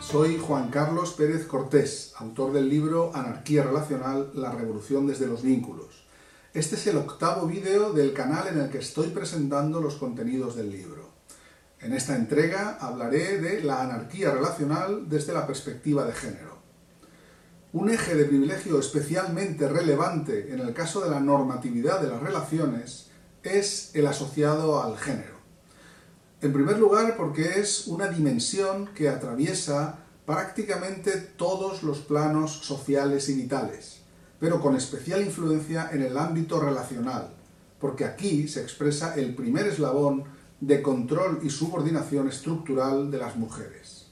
Soy Juan Carlos Pérez Cortés, autor del libro Anarquía Relacional, la revolución desde los vínculos. Este es el octavo vídeo del canal en el que estoy presentando los contenidos del libro. En esta entrega hablaré de la anarquía relacional desde la perspectiva de género. Un eje de privilegio especialmente relevante en el caso de la normatividad de las relaciones es el asociado al género. En primer lugar, porque es una dimensión que atraviesa prácticamente todos los planos sociales y vitales, pero con especial influencia en el ámbito relacional, porque aquí se expresa el primer eslabón de control y subordinación estructural de las mujeres.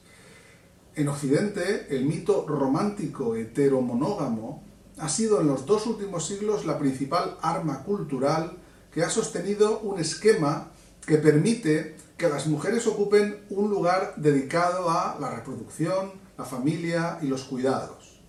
En Occidente, el mito romántico heteromonógamo ha sido en los dos últimos siglos la principal arma cultural que ha sostenido un esquema que permite que las mujeres ocupen un lugar dedicado a la reproducción, la familia y los cuidados.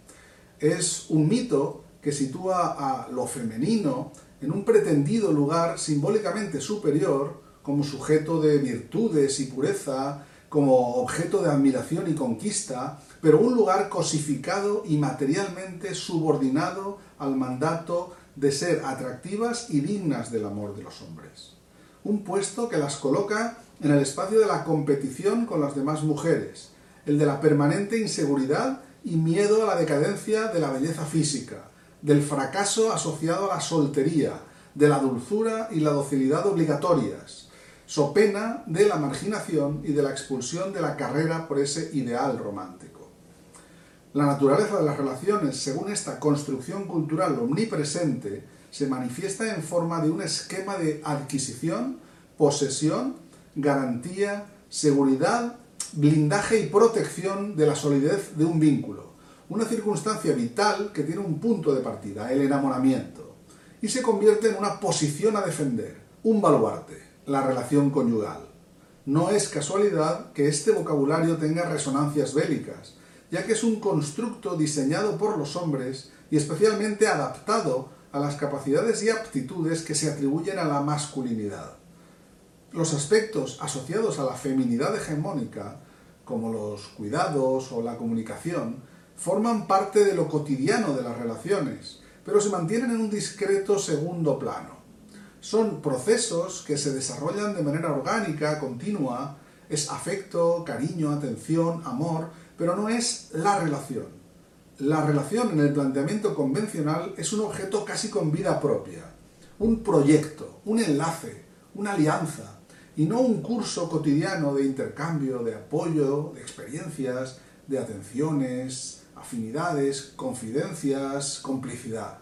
Es un mito que sitúa a lo femenino en un pretendido lugar simbólicamente superior como sujeto de virtudes y pureza, como objeto de admiración y conquista, pero un lugar cosificado y materialmente subordinado al mandato de ser atractivas y dignas del amor de los hombres. Un puesto que las coloca en el espacio de la competición con las demás mujeres, el de la permanente inseguridad y miedo a la decadencia de la belleza física, del fracaso asociado a la soltería, de la dulzura y la docilidad obligatorias, so pena de la marginación y de la expulsión de la carrera por ese ideal romántico. La naturaleza de las relaciones, según esta construcción cultural omnipresente, se manifiesta en forma de un esquema de adquisición, posesión garantía, seguridad, blindaje y protección de la solidez de un vínculo. Una circunstancia vital que tiene un punto de partida, el enamoramiento, y se convierte en una posición a defender, un baluarte, la relación conyugal. No es casualidad que este vocabulario tenga resonancias bélicas, ya que es un constructo diseñado por los hombres y especialmente adaptado a las capacidades y aptitudes que se atribuyen a la masculinidad. Los aspectos asociados a la feminidad hegemónica, como los cuidados o la comunicación, forman parte de lo cotidiano de las relaciones, pero se mantienen en un discreto segundo plano. Son procesos que se desarrollan de manera orgánica, continua, es afecto, cariño, atención, amor, pero no es la relación. La relación en el planteamiento convencional es un objeto casi con vida propia, un proyecto, un enlace, una alianza, y no un curso cotidiano de intercambio, de apoyo, de experiencias, de atenciones, afinidades, confidencias, complicidad.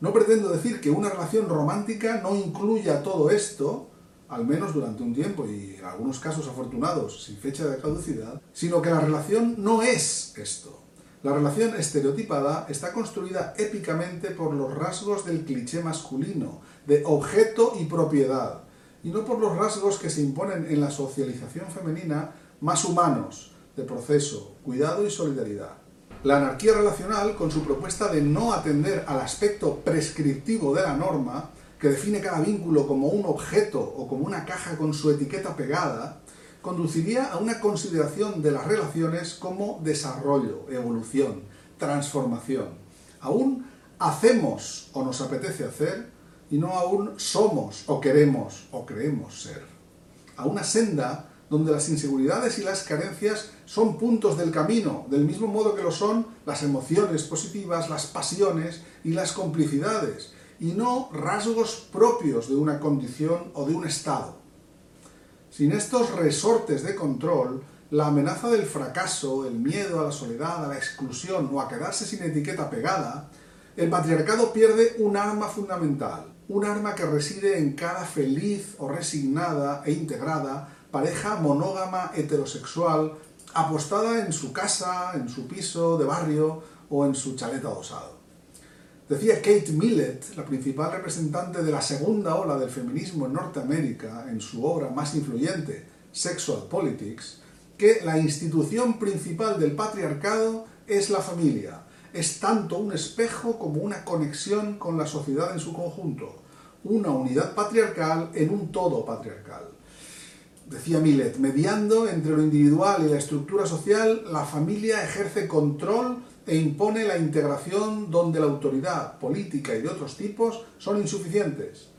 No pretendo decir que una relación romántica no incluya todo esto, al menos durante un tiempo y en algunos casos afortunados sin fecha de caducidad, sino que la relación no es esto. La relación estereotipada está construida épicamente por los rasgos del cliché masculino, de objeto y propiedad, y no por los rasgos que se imponen en la socialización femenina más humanos, de proceso, cuidado y solidaridad. La anarquía relacional, con su propuesta de no atender al aspecto prescriptivo de la norma, que define cada vínculo como un objeto o como una caja con su etiqueta pegada, conduciría a una consideración de las relaciones como desarrollo, evolución, transformación. Aún hacemos o nos apetece hacer y no aún somos o queremos o creemos ser. A una senda donde las inseguridades y las carencias son puntos del camino, del mismo modo que lo son las emociones positivas, las pasiones y las complicidades, y no rasgos propios de una condición o de un estado. Sin estos resortes de control, la amenaza del fracaso, el miedo a la soledad, a la exclusión o a quedarse sin etiqueta pegada, el patriarcado pierde un arma fundamental, un arma que reside en cada feliz o resignada e integrada pareja monógama heterosexual apostada en su casa, en su piso de barrio o en su chalet adosado. Decía Kate Millett, la principal representante de la segunda ola del feminismo en Norteamérica, en su obra más influyente, Sexual Politics, que la institución principal del patriarcado es la familia, es tanto un espejo como una conexión con la sociedad en su conjunto, una unidad patriarcal en un todo patriarcal. decía Millet, mediando entre lo individual y la estructura social, la familia ejerce control e impone la integración donde la autoridad política y de otros tipos son insuficientes.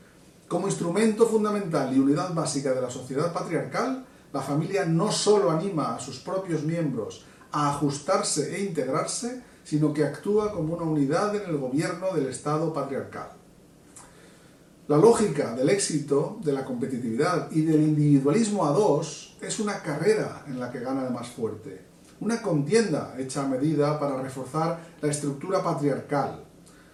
Como instrumento fundamental y unidad básica de la sociedad patriarcal, la familia no solo anima a sus propios miembros a ajustarse e integrarse, sino que actúa como una unidad en el gobierno del Estado patriarcal. La lógica del éxito, de la competitividad y del individualismo a dos es una carrera en la que gana el más fuerte, una contienda hecha a medida para reforzar la estructura patriarcal.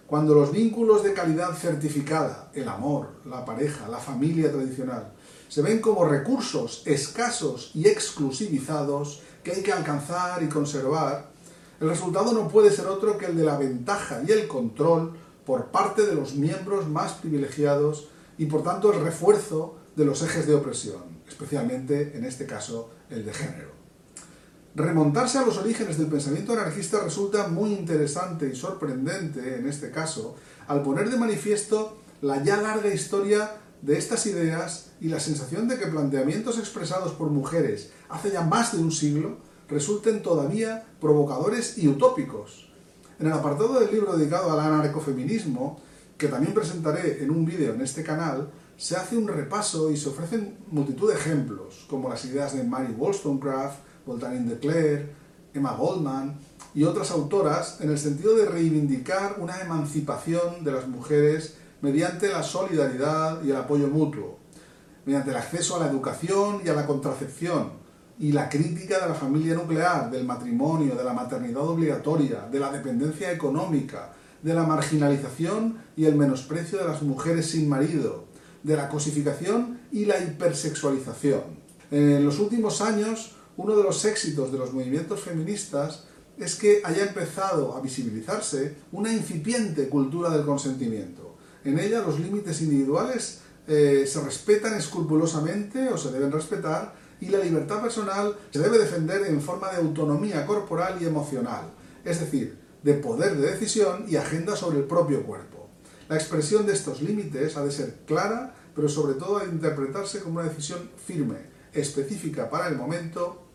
Cuando los vínculos de calidad certificada, el amor, la pareja, la familia tradicional, se ven como recursos escasos y exclusivizados que hay que alcanzar y conservar, el resultado no puede ser otro que el de la ventaja y el control por parte de los miembros más privilegiados y por tanto el refuerzo de los ejes de opresión, especialmente en este caso el de género. Remontarse a los orígenes del pensamiento anarquista resulta muy interesante y sorprendente en este caso al poner de manifiesto la ya larga historia de estas ideas y la sensación de que planteamientos expresados por mujeres hace ya más de un siglo resulten todavía provocadores y utópicos, en el apartado del libro dedicado al anarcofeminismo, que también presentaré en un vídeo en este canal, se hace un repaso y se ofrecen multitud de ejemplos, como las ideas de Mary Wollstonecraft, Voltaire de Clare, Emma Goldman y otras autoras en el sentido de reivindicar una emancipación de las mujeres mediante la solidaridad y el apoyo mutuo, mediante el acceso a la educación y a la contracepción, y la crítica de la familia nuclear, del matrimonio, de la maternidad obligatoria, de la dependencia económica, de la marginalización y el menosprecio de las mujeres sin marido, de la cosificación y la hipersexualización. En los últimos años, uno de los éxitos de los movimientos feministas es que haya empezado a visibilizarse una incipiente cultura del consentimiento. En ella los límites individuales eh, se respetan escrupulosamente o se deben respetar y la libertad personal se debe defender en forma de autonomía corporal y emocional, es decir, de poder de decisión y agenda sobre el propio cuerpo. La expresión de estos límites ha de ser clara, pero sobre todo ha de interpretarse como una decisión firme, específica para el momento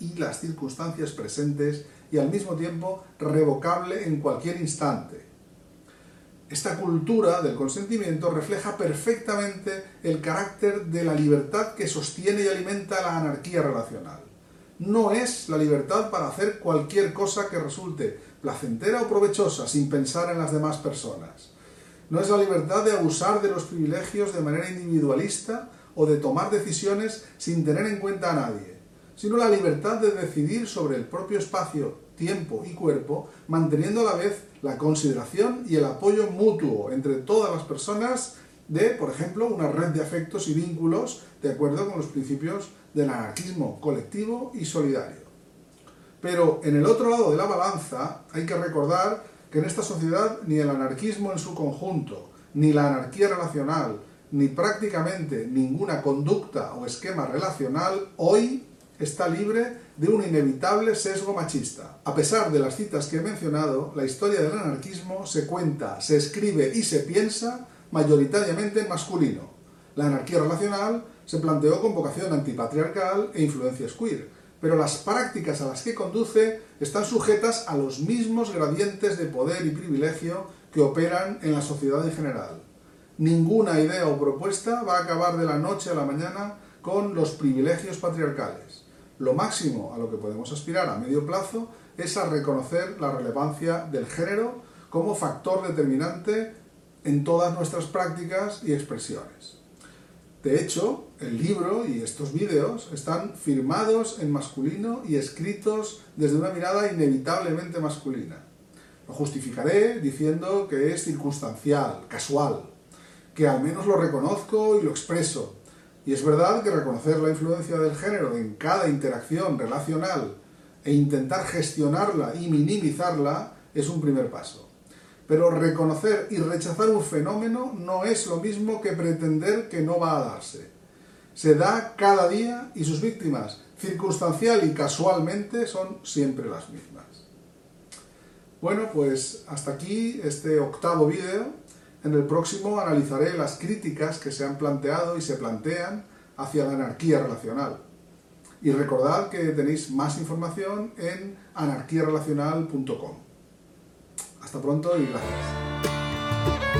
y las circunstancias presentes y al mismo tiempo revocable en cualquier instante. Esta cultura del consentimiento refleja perfectamente el carácter de la libertad que sostiene y alimenta la anarquía relacional. No es la libertad para hacer cualquier cosa que resulte placentera o provechosa sin pensar en las demás personas. No es la libertad de abusar de los privilegios de manera individualista o de tomar decisiones sin tener en cuenta a nadie, sino la libertad de decidir sobre el propio espacio tiempo y cuerpo, manteniendo a la vez la consideración y el apoyo mutuo entre todas las personas de, por ejemplo, una red de afectos y vínculos de acuerdo con los principios del anarquismo colectivo y solidario. Pero en el otro lado de la balanza hay que recordar que en esta sociedad ni el anarquismo en su conjunto, ni la anarquía relacional, ni prácticamente ninguna conducta o esquema relacional hoy está libre de un inevitable sesgo machista. A pesar de las citas que he mencionado, la historia del anarquismo se cuenta, se escribe y se piensa mayoritariamente en masculino. La anarquía relacional se planteó con vocación antipatriarcal e influencias queer, pero las prácticas a las que conduce están sujetas a los mismos gradientes de poder y privilegio que operan en la sociedad en general. Ninguna idea o propuesta va a acabar de la noche a la mañana con los privilegios patriarcales. Lo máximo a lo que podemos aspirar a medio plazo es a reconocer la relevancia del género como factor determinante en todas nuestras prácticas y expresiones. De hecho, el libro y estos vídeos están firmados en masculino y escritos desde una mirada inevitablemente masculina. Lo justificaré diciendo que es circunstancial, casual, que al menos lo reconozco y lo expreso, y es verdad que reconocer la influencia del género en cada interacción relacional e intentar gestionarla y minimizarla es un primer paso. Pero reconocer y rechazar un fenómeno no es lo mismo que pretender que no va a darse. Se da cada día y sus víctimas, circunstancial y casualmente, son siempre las mismas. Bueno, pues hasta aquí este octavo vídeo en el próximo analizaré las críticas que se han planteado y se plantean hacia la anarquía relacional. Y recordad que tenéis más información en anarquiarelacional.com. Hasta pronto y gracias.